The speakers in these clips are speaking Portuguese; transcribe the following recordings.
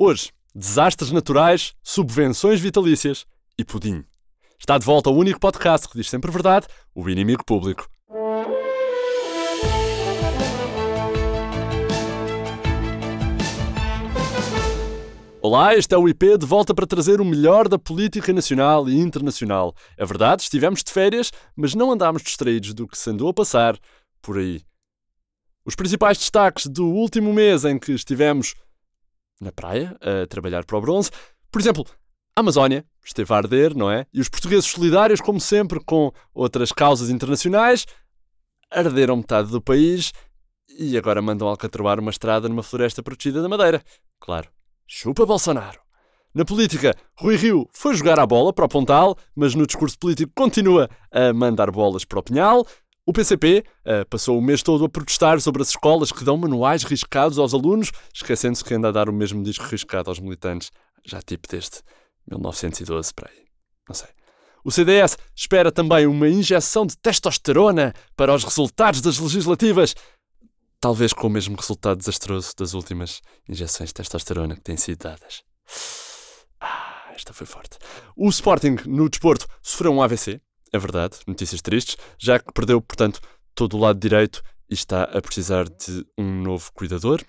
Hoje, desastres naturais, subvenções vitalícias e pudim. Está de volta o único podcast que diz sempre verdade, o inimigo público. Olá, este é o IP de volta para trazer o melhor da política nacional e internacional. É verdade, estivemos de férias, mas não andámos distraídos do que se andou a passar por aí. Os principais destaques do último mês em que estivemos na praia a trabalhar para o bronze, por exemplo, a Amazónia esteve a arder, não é? E os portugueses solidários, como sempre, com outras causas internacionais, arderam metade do país e agora mandam alcatroar uma estrada numa floresta protegida da Madeira. Claro. Chupa Bolsonaro. Na política, Rui Rio foi jogar a bola para o Pontal, mas no discurso político continua a mandar bolas para o Pinhal. O PCP uh, passou o mês todo a protestar sobre as escolas que dão manuais riscados aos alunos, esquecendo-se que anda a dar o mesmo disco riscado aos militantes, já tipo desde 1912, para aí. Não sei. O CDS espera também uma injeção de testosterona para os resultados das legislativas talvez com o mesmo resultado desastroso das últimas injeções de testosterona que têm sido dadas. Ah, esta foi forte. O Sporting no desporto sofreu um AVC, é verdade, notícias tristes, já que perdeu, portanto, todo o lado direito e está a precisar de um novo cuidador.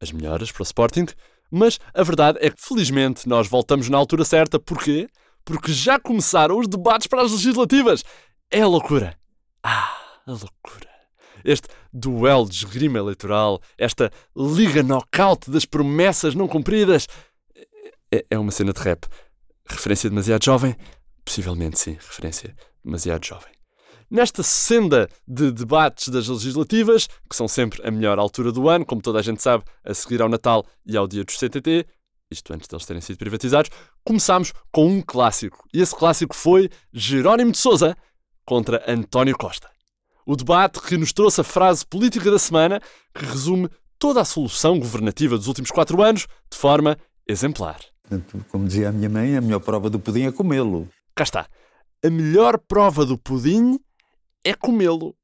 As melhoras para o Sporting. Mas a verdade é que, felizmente, nós voltamos na altura certa. Porquê? Porque já começaram os debates para as legislativas. É a loucura. Ah, a loucura este duelo de esgrima eleitoral, esta liga knockout das promessas não cumpridas. É, é uma cena de rap. Referência demasiado jovem? Possivelmente sim, referência demasiado jovem. Nesta senda de debates das legislativas, que são sempre a melhor altura do ano, como toda a gente sabe, a seguir ao Natal e ao dia dos CTT, isto antes deles terem sido privatizados, começámos com um clássico. E esse clássico foi Jerónimo de Souza contra António Costa o debate que nos trouxe a frase política da semana que resume toda a solução governativa dos últimos quatro anos de forma exemplar. Como dizia a minha mãe, a melhor prova do pudim é comê-lo. Cá está. A melhor prova do pudim é comê-lo.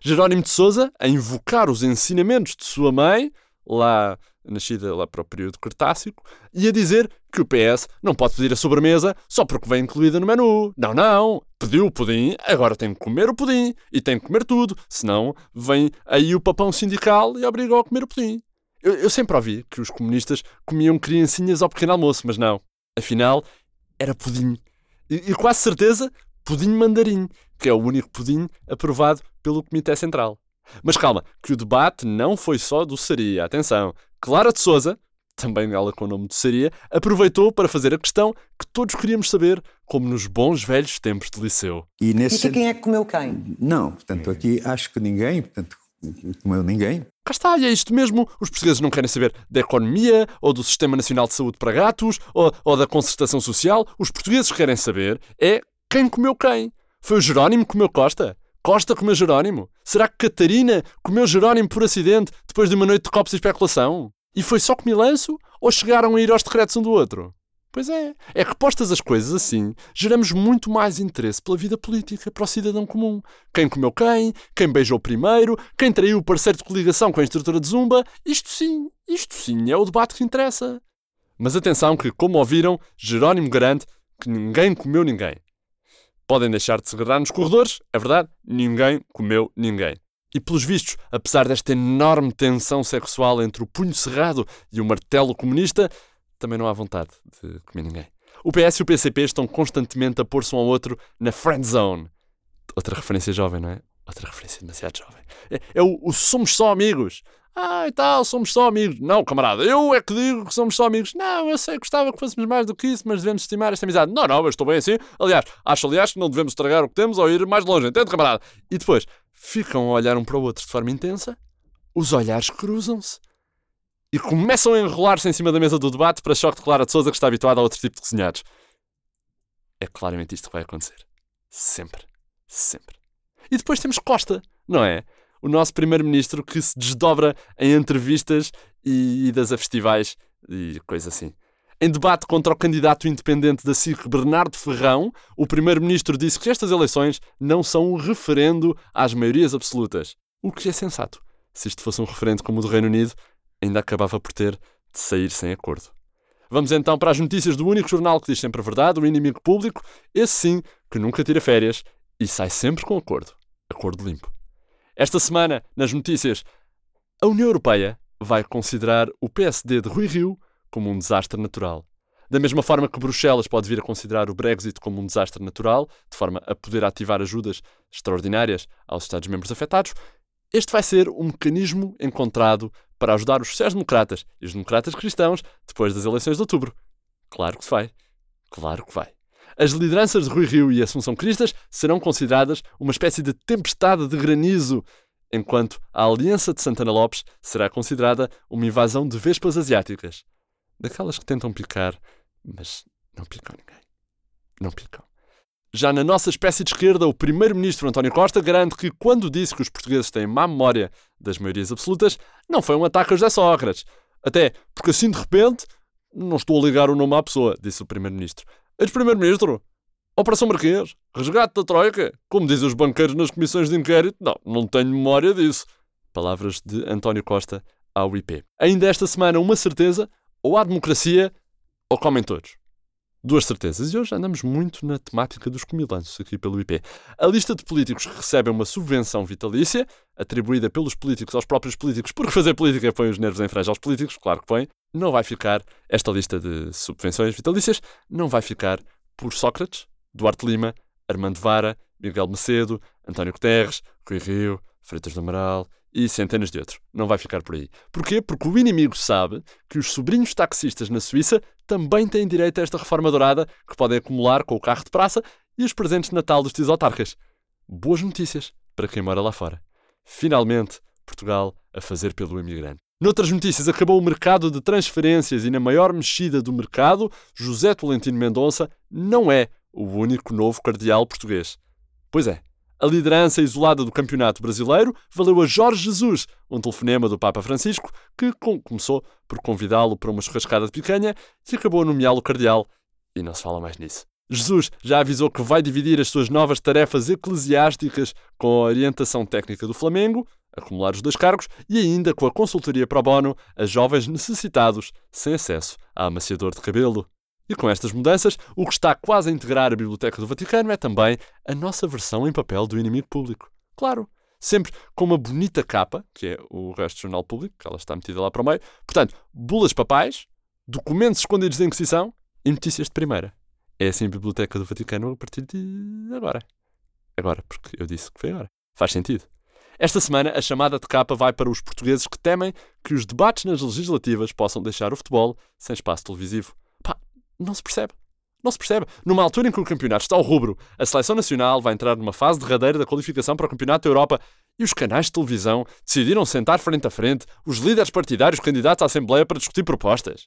Jerónimo de Souza, a invocar os ensinamentos de sua mãe, lá nascida lá para o período Cretácico, e a dizer que o PS não pode pedir a sobremesa só porque vem incluída no menu. Não, não. Pediu o pudim, agora tem que comer o pudim. E tem que comer tudo. Senão vem aí o papão sindical e obriga-o a comer o pudim. Eu, eu sempre ouvi que os comunistas comiam criancinhas ao pequeno almoço, mas não. Afinal, era pudim. E, e quase certeza, pudim mandarim, que é o único pudim aprovado pelo Comitê Central. Mas calma, que o debate não foi só do Saria. Atenção, Clara de Souza, também ela com o nome de Saria, aproveitou para fazer a questão que todos queríamos saber, como nos bons velhos tempos de liceu. E, nesse... e quem é que comeu quem? Não, portanto, aqui acho que ninguém, portanto, comeu ninguém. Cá está, e é isto mesmo. Os portugueses não querem saber da economia, ou do Sistema Nacional de Saúde para gatos, ou, ou da concertação social. Os portugueses querem saber é quem comeu quem. Foi o Jerónimo que comeu Costa? Costa comeu Jerónimo? Será que Catarina comeu Jerónimo por acidente depois de uma noite de copos e especulação? E foi só comilanço? Ou chegaram a ir aos decretos um do outro? Pois é, é que postas as coisas assim, geramos muito mais interesse pela vida política para o cidadão comum. Quem comeu quem, quem beijou primeiro, quem traiu o parceiro de coligação com a instrutora de zumba, isto sim, isto sim é o debate que interessa. Mas atenção que, como ouviram, Jerónimo garante que ninguém comeu ninguém. Podem deixar de segredar nos corredores, é verdade, ninguém comeu ninguém. E pelos vistos, apesar desta enorme tensão sexual entre o punho cerrado e o martelo comunista, também não há vontade de comer ninguém. O PS e o PCP estão constantemente a pôr-se um ao outro na friend zone. Outra referência jovem, não é? Outra referência demasiado jovem. É, é o, o somos só amigos. Ah, e tal, somos só amigos. Não, camarada, eu é que digo que somos só amigos. Não, eu sei, gostava que fôssemos mais do que isso, mas devemos estimar esta amizade. Não, não, eu estou bem assim. Aliás, acho, aliás, que não devemos estragar o que temos ou ir mais longe, entende, camarada? E depois, ficam a olhar um para o outro de forma intensa, os olhares cruzam-se e começam a enrolar-se em cima da mesa do debate para choque de Clara de Souza, que está habituada a outro tipo de cozinhados. É claramente isto que vai acontecer. Sempre. Sempre. E depois temos Costa, não é? o nosso primeiro-ministro que se desdobra em entrevistas e idas a festivais e coisa assim. Em debate contra o candidato independente da SIC, Bernardo Ferrão, o primeiro-ministro disse que estas eleições não são um referendo às maiorias absolutas. O que é sensato. Se isto fosse um referendo como o do Reino Unido, ainda acabava por ter de sair sem acordo. Vamos então para as notícias do único jornal que diz sempre a verdade, o inimigo público, esse sim que nunca tira férias e sai sempre com acordo. Acordo limpo. Esta semana, nas notícias, a União Europeia vai considerar o PSD de Rui Rio como um desastre natural. Da mesma forma que Bruxelas pode vir a considerar o Brexit como um desastre natural, de forma a poder ativar ajudas extraordinárias aos Estados-membros afetados, este vai ser um mecanismo encontrado para ajudar os sociais-democratas e os democratas cristãos depois das eleições de outubro. Claro que vai. Claro que vai. As lideranças de Rui Rio e Assunção Cristas serão consideradas uma espécie de tempestade de granizo, enquanto a Aliança de Santana Lopes será considerada uma invasão de vespas asiáticas. Daquelas que tentam picar, mas não picam ninguém. Não picam. Já na nossa espécie de esquerda, o primeiro-ministro António Costa garante que, quando disse que os portugueses têm má memória das maiorias absolutas, não foi um ataque a José Sócrates. Até porque assim de repente, não estou a ligar o nome à pessoa, disse o primeiro-ministro. Ex-primeiro-ministro? Operação Marquês? Resgate da Troika? Como dizem os banqueiros nas comissões de inquérito? Não, não tenho memória disso. Palavras de António Costa ao IP. Ainda esta semana, uma certeza: ou há democracia ou comem todos. Duas certezas. E hoje andamos muito na temática dos comilanços aqui pelo IP. A lista de políticos que recebem uma subvenção vitalícia, atribuída pelos políticos aos próprios políticos, porque fazer política põe os nervos em franja aos políticos, claro que põe, não vai ficar, esta lista de subvenções vitalícias, não vai ficar por Sócrates, Duarte Lima, Armando Vara, Miguel Macedo, António Guterres, Rui Rio, Freitas do Amaral e centenas de outros. Não vai ficar por aí. Porquê? Porque o inimigo sabe que os sobrinhos taxistas na Suíça também têm direito a esta reforma dourada que podem acumular com o carro de praça e os presentes de Natal dos tios autarcas. Boas notícias para quem mora lá fora. Finalmente, Portugal a fazer pelo imigrante. Noutras notícias, acabou o mercado de transferências e na maior mexida do mercado, José Tolentino Mendonça não é o único novo cardeal português. Pois é, a liderança isolada do campeonato brasileiro valeu a Jorge Jesus um telefonema do Papa Francisco que começou por convidá-lo para uma churrascada de picanha e acabou a nomeá-lo cardeal. E não se fala mais nisso. Jesus já avisou que vai dividir as suas novas tarefas eclesiásticas com a orientação técnica do Flamengo, acumular os dois cargos, e ainda com a consultoria pro bono a jovens necessitados sem acesso a amaciador de cabelo. E com estas mudanças, o que está quase a integrar a Biblioteca do Vaticano é também a nossa versão em papel do inimigo público. Claro, sempre com uma bonita capa, que é o resto do jornal público, que ela está metida lá para o meio. Portanto, bulas papais, documentos escondidos da Inquisição e notícias de primeira. É assim a Biblioteca do Vaticano a partir de agora. Agora, porque eu disse que foi agora. Faz sentido. Esta semana, a chamada de capa vai para os portugueses que temem que os debates nas legislativas possam deixar o futebol sem espaço televisivo. Não se percebe. Não se percebe. Numa altura em que o campeonato está ao rubro, a seleção nacional vai entrar numa fase derradeira da qualificação para o Campeonato da Europa e os canais de televisão decidiram sentar frente a frente os líderes partidários candidatos à Assembleia para discutir propostas.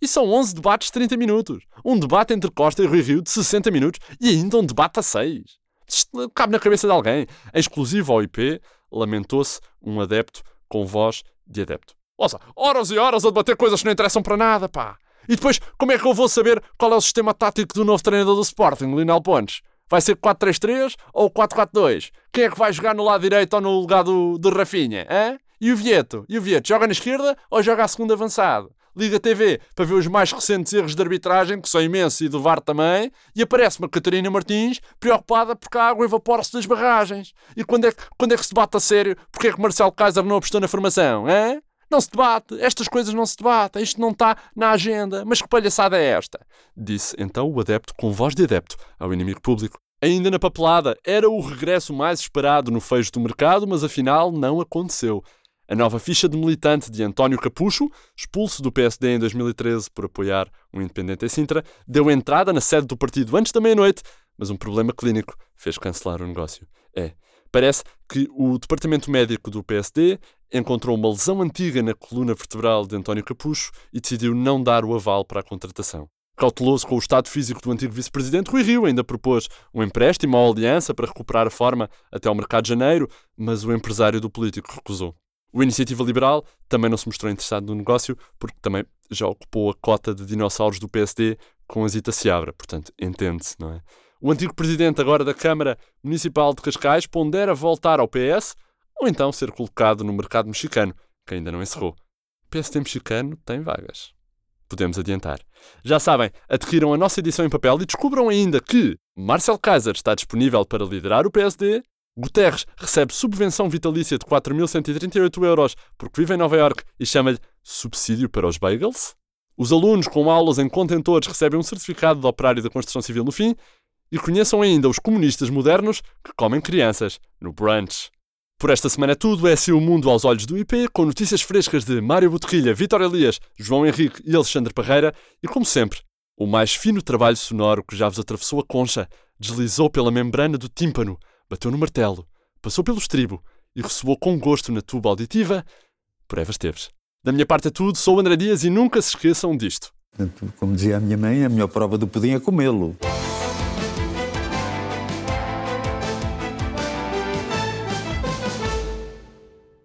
E são 11 debates de 30 minutos. Um debate entre Costa e Rui Rio de 60 minutos e ainda um debate a 6. Isto cabe na cabeça de alguém. Em exclusivo ao IP, lamentou-se um adepto com voz de adepto. Ouça, horas e horas a debater coisas que não interessam para nada, pá. E depois, como é que eu vou saber qual é o sistema tático do novo treinador do Sporting, Lionel Pontes? Vai ser 4-3-3 ou 4-4-2? Quem é que vai jogar no lado direito ou no lugar do, do Rafinha? Hein? E o Vieto? E o Vieto joga na esquerda ou joga a segunda avançado? Liga a TV para ver os mais recentes erros de arbitragem, que são imensos, e do VAR também, e aparece uma Catarina Martins preocupada porque a água evapora-se das barragens. E quando é, que, quando é que se debate a sério porque é que Marcelo Kaiser não apostou na formação? Hein? Não se debate, estas coisas não se debatem, isto não está na agenda. Mas que palhaçada é esta? Disse então o adepto com voz de adepto ao inimigo público. Ainda na papelada, era o regresso mais esperado no fecho do mercado, mas afinal não aconteceu. A nova ficha de militante de António Capucho, expulso do PSD em 2013 por apoiar um independente em Sintra, deu entrada na sede do partido antes da meia-noite, mas um problema clínico fez cancelar o negócio. É, Parece que o departamento médico do PSD encontrou uma lesão antiga na coluna vertebral de António Capucho e decidiu não dar o aval para a contratação. Cauteloso com o estado físico do antigo vice-presidente, Rui Rio ainda propôs um empréstimo à aliança para recuperar a forma até ao mercado de janeiro, mas o empresário do político recusou. O Iniciativa Liberal também não se mostrou interessado no negócio, porque também já ocupou a cota de dinossauros do PSD com a Zita Seabra, portanto, entende-se, não é? O antigo presidente agora da Câmara Municipal de Cascais pondera voltar ao PS ou então ser colocado no mercado mexicano, que ainda não encerrou. O PSD mexicano tem vagas. podemos adiantar. Já sabem, adquiram a nossa edição em papel e descubram ainda que Marcel Kaiser está disponível para liderar o PSD, Guterres recebe subvenção vitalícia de 4.138 euros porque vive em Nova York e chama-lhe subsídio para os bagels, os alunos com aulas em contentores recebem um certificado de operário da construção civil no fim e conheçam ainda os comunistas modernos que comem crianças no brunch. Por esta semana é tudo, é assim o mundo aos olhos do IP, com notícias frescas de Mário Boterrilha, Vitor Elias, João Henrique e Alexandre Parreira, e como sempre, o mais fino trabalho sonoro que já vos atravessou a concha, deslizou pela membrana do tímpano, bateu no martelo, passou pelo estribo e ressoou com gosto na tuba auditiva, por Eva Esteves. Da minha parte é tudo, sou o André Dias e nunca se esqueçam disto. Como dizia a minha mãe, a melhor prova do pudim é comê-lo.